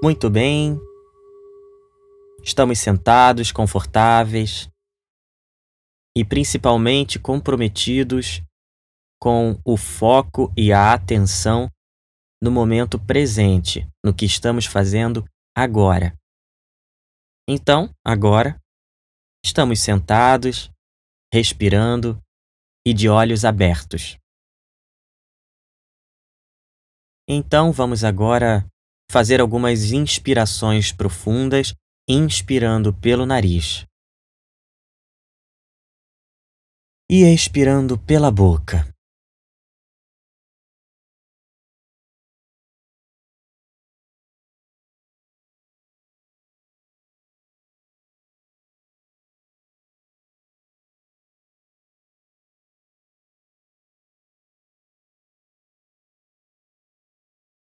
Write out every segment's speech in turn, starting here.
Muito bem. Estamos sentados, confortáveis e principalmente comprometidos com o foco e a atenção no momento presente, no que estamos fazendo agora. Então, agora, estamos sentados, respirando e de olhos abertos. Então, vamos agora fazer algumas inspirações profundas, inspirando pelo nariz e expirando pela boca.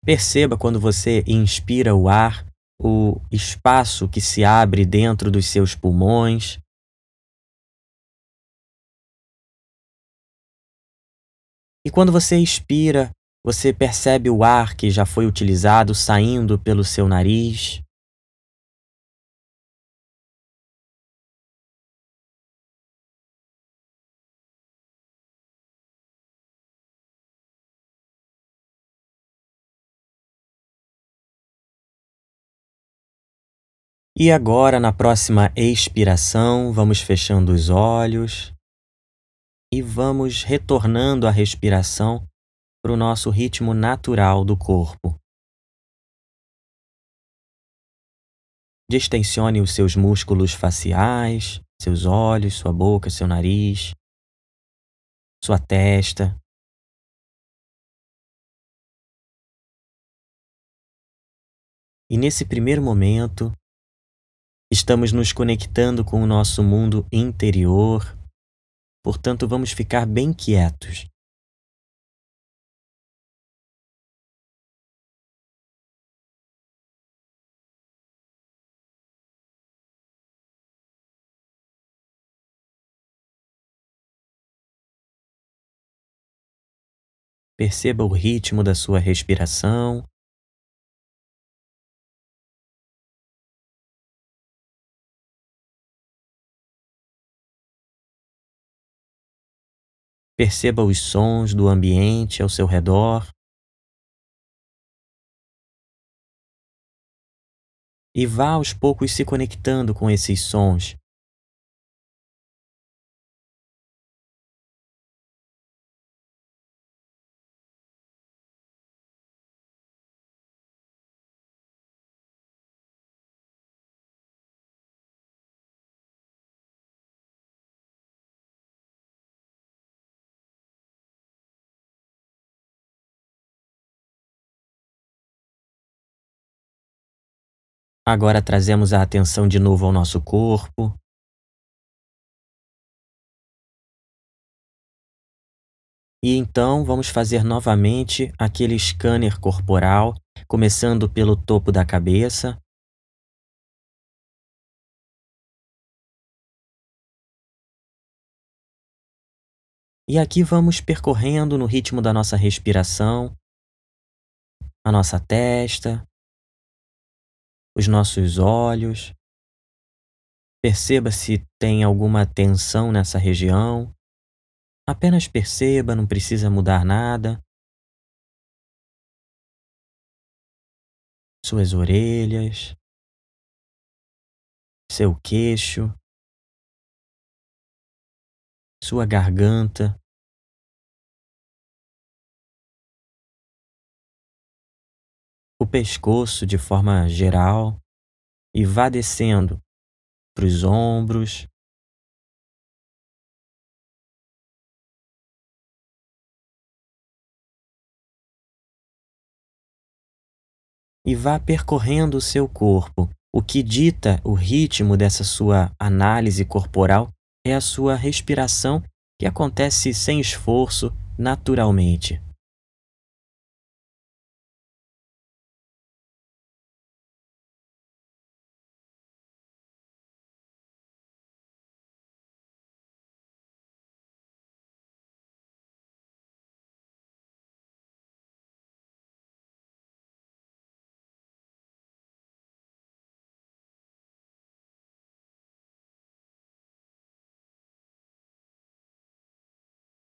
Perceba quando você inspira o ar, o espaço que se abre dentro dos seus pulmões. E quando você expira, você percebe o ar que já foi utilizado saindo pelo seu nariz. E agora, na próxima expiração, vamos fechando os olhos e vamos retornando a respiração para o nosso ritmo natural do corpo. Distensione os seus músculos faciais, seus olhos, sua boca, seu nariz, sua testa. E nesse primeiro momento, Estamos nos conectando com o nosso mundo interior, portanto, vamos ficar bem quietos. Perceba o ritmo da sua respiração Perceba os sons do ambiente ao seu redor. E vá aos poucos se conectando com esses sons. Agora trazemos a atenção de novo ao nosso corpo. E então vamos fazer novamente aquele scanner corporal, começando pelo topo da cabeça. E aqui vamos percorrendo no ritmo da nossa respiração a nossa testa, os nossos olhos. Perceba se tem alguma tensão nessa região. Apenas perceba, não precisa mudar nada. Suas orelhas, seu queixo, sua garganta. O pescoço de forma geral e vá descendo para os ombros. E vá percorrendo o seu corpo. O que dita o ritmo dessa sua análise corporal é a sua respiração que acontece sem esforço, naturalmente.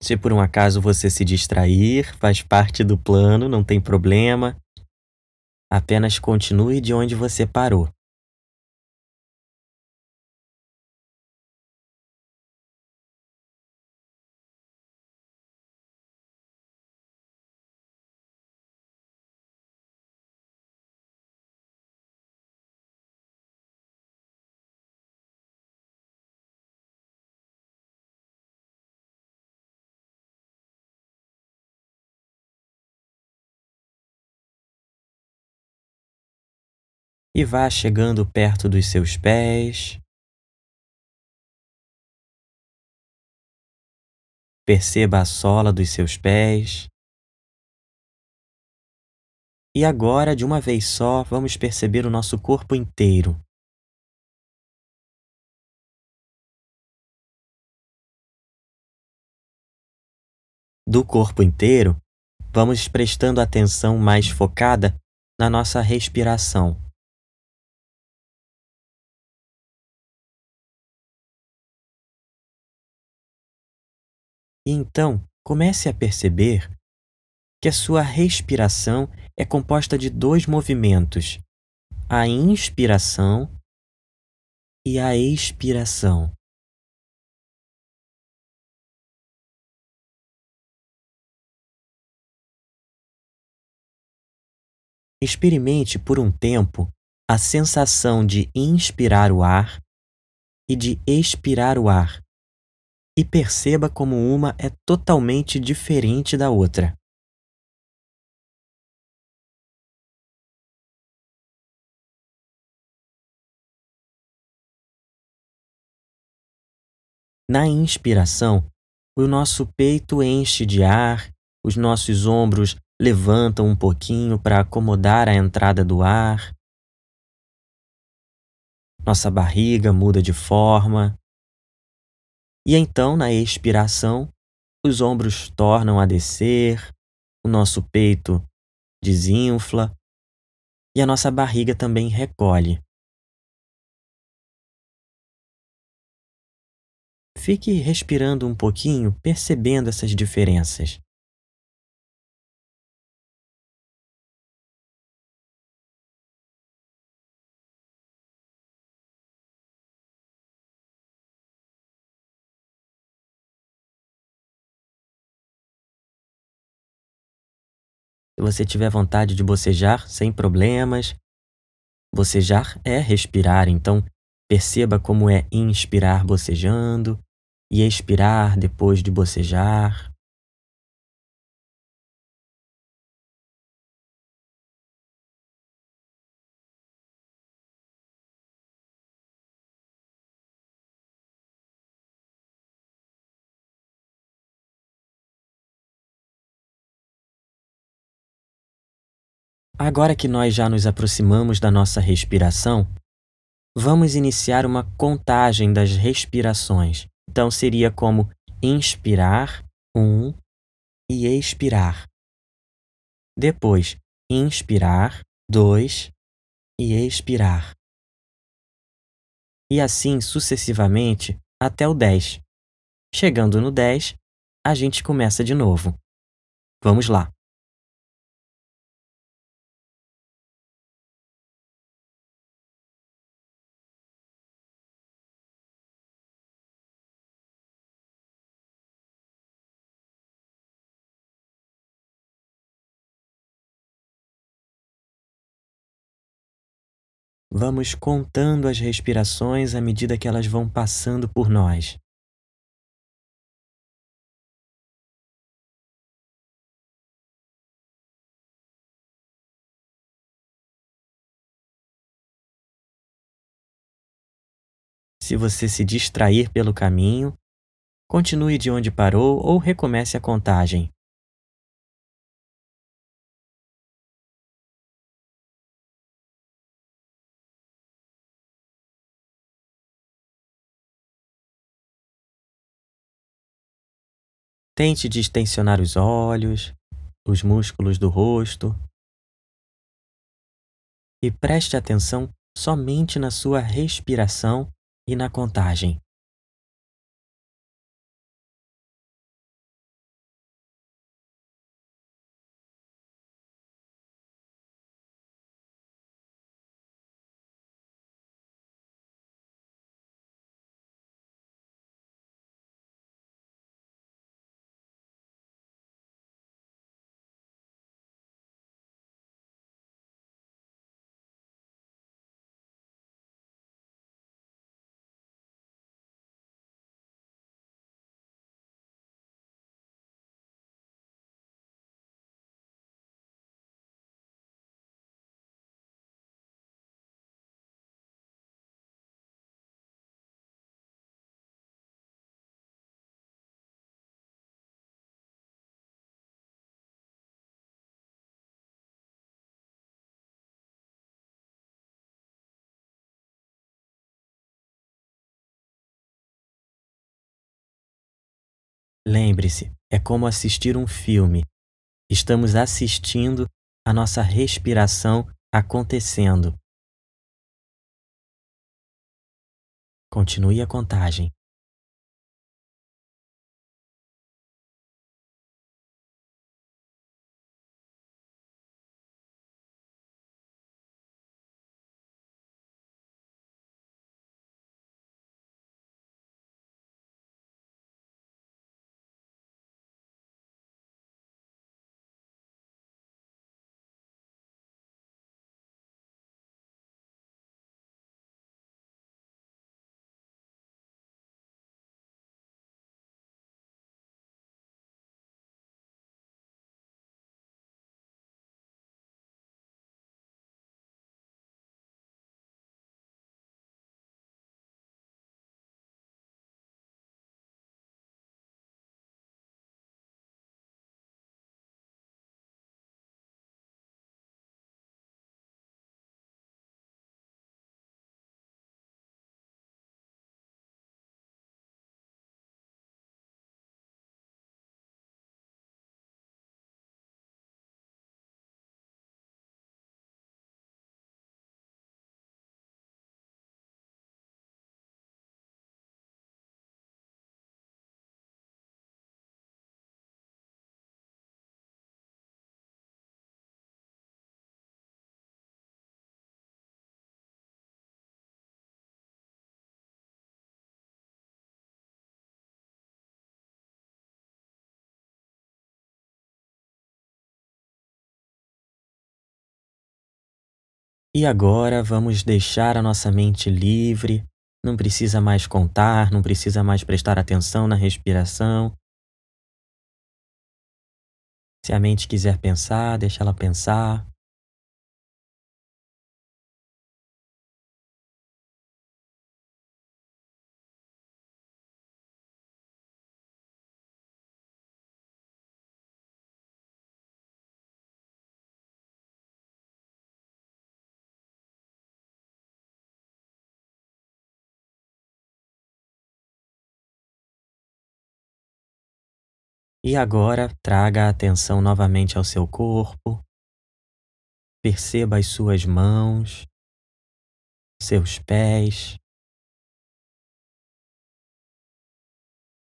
Se por um acaso você se distrair, faz parte do plano, não tem problema. Apenas continue de onde você parou. E vá chegando perto dos seus pés. Perceba a sola dos seus pés. E agora, de uma vez só, vamos perceber o nosso corpo inteiro. Do corpo inteiro, vamos prestando atenção mais focada na nossa respiração. E então, comece a perceber que a sua respiração é composta de dois movimentos: a inspiração e a expiração. Experimente por um tempo a sensação de inspirar o ar e de expirar o ar e perceba como uma é totalmente diferente da outra. Na inspiração, o nosso peito enche de ar, os nossos ombros levantam um pouquinho para acomodar a entrada do ar, nossa barriga muda de forma, e então, na expiração, os ombros tornam a descer, o nosso peito desinfla e a nossa barriga também recolhe. Fique respirando um pouquinho, percebendo essas diferenças. Você tiver vontade de bocejar, sem problemas. Bocejar é respirar, então perceba como é inspirar bocejando e expirar depois de bocejar. Agora que nós já nos aproximamos da nossa respiração, vamos iniciar uma contagem das respirações. Então seria como inspirar um e expirar. Depois, inspirar dois e expirar. E assim sucessivamente até o 10. Chegando no 10, a gente começa de novo. Vamos lá. Vamos contando as respirações à medida que elas vão passando por nós. Se você se distrair pelo caminho, continue de onde parou ou recomece a contagem. Tente distensionar os olhos, os músculos do rosto e preste atenção somente na sua respiração e na contagem. Lembre-se, é como assistir um filme. Estamos assistindo a nossa respiração acontecendo. Continue a contagem. E agora vamos deixar a nossa mente livre, não precisa mais contar, não precisa mais prestar atenção na respiração. Se a mente quiser pensar, deixa ela pensar. E agora traga a atenção novamente ao seu corpo. Perceba as suas mãos, seus pés.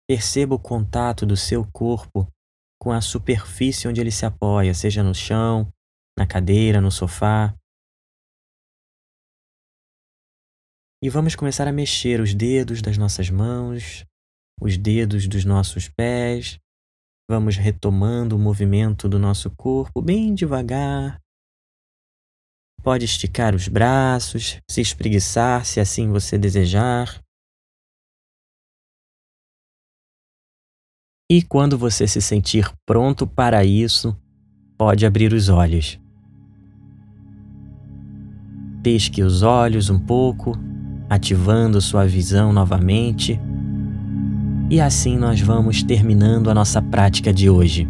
Perceba o contato do seu corpo com a superfície onde ele se apoia, seja no chão, na cadeira, no sofá. E vamos começar a mexer os dedos das nossas mãos, os dedos dos nossos pés, Vamos retomando o movimento do nosso corpo bem devagar. Pode esticar os braços, se espreguiçar se assim você desejar. E quando você se sentir pronto para isso, pode abrir os olhos. Pesque os olhos um pouco, ativando sua visão novamente e assim nós vamos terminando a nossa prática de hoje.